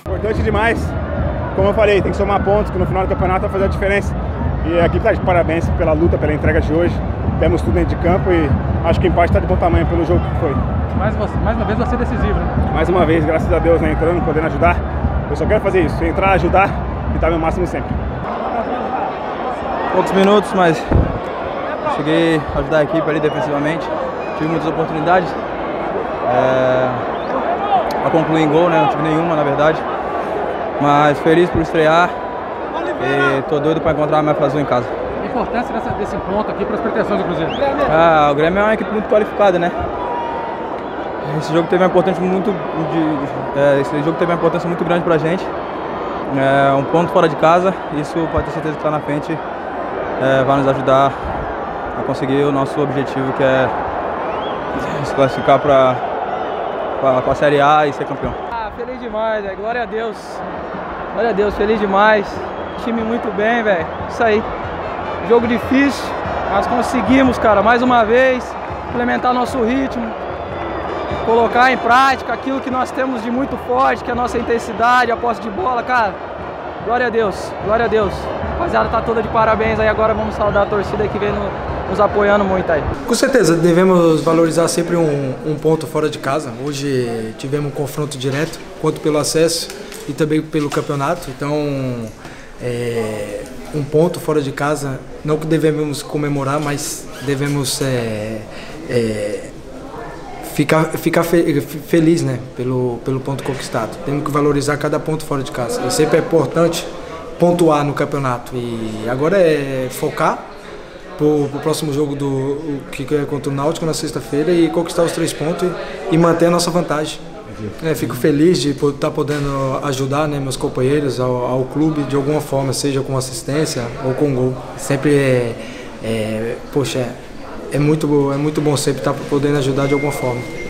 Importante demais. Como eu falei, tem que somar pontos, que no final do campeonato vai fazer a diferença. E aqui está de parabéns pela luta, pela entrega de hoje. Demos tudo dentro de campo e acho que o empate está de bom tamanho pelo jogo que foi. Mais, mais uma vez você decisivo, né? Mais uma vez, graças a Deus, né, entrando, podendo ajudar. Eu só quero fazer isso, entrar, ajudar e dar meu máximo sempre. Poucos minutos, mas cheguei a ajudar a equipe ali defensivamente. Tive muitas oportunidades. É, a concluir em gol, né? Não tive nenhuma, na verdade. Mas feliz por estrear e tô doido para encontrar a minha fazão em casa. A importância dessa, desse ponto aqui para as pretensões do Cruzeiro? Ah, o Grêmio é uma equipe muito qualificada, né? Esse jogo teve uma importância muito, de, é, esse jogo teve uma importância muito grande para a gente. É, um ponto fora de casa, isso pode ter certeza que está na frente é, vai nos ajudar a conseguir o nosso objetivo que é se classificar para a Série A e ser campeão. Ah, feliz demais, véio. glória a Deus. Glória a Deus, feliz demais. Time muito bem, velho. Isso aí. Jogo difícil, mas conseguimos, cara, mais uma vez, implementar nosso ritmo, colocar em prática aquilo que nós temos de muito forte, que é a nossa intensidade, a posse de bola, cara. Glória a Deus, glória a Deus. Rapaziada, tá toda de parabéns aí. Agora vamos saudar a torcida que vem no, nos apoiando muito aí. Com certeza, devemos valorizar sempre um, um, ponto fora de casa. Hoje tivemos um confronto direto, quanto pelo acesso e também pelo campeonato. Então, é, um ponto fora de casa, não que devemos comemorar, mas devemos é, é, ficar, ficar fe, feliz né, pelo, pelo ponto conquistado. Temos que valorizar cada ponto fora de casa. E sempre é importante pontuar no campeonato. E agora é focar para o próximo jogo do que é contra o Náutico na sexta-feira e conquistar os três pontos e, e manter a nossa vantagem. É, fico feliz de estar tá podendo ajudar né, meus companheiros ao, ao, clube de alguma forma, seja com assistência ou com gol. Sempre é, é poxa, é, muito, é muito bom sempre estar tá podendo ajudar de alguma forma.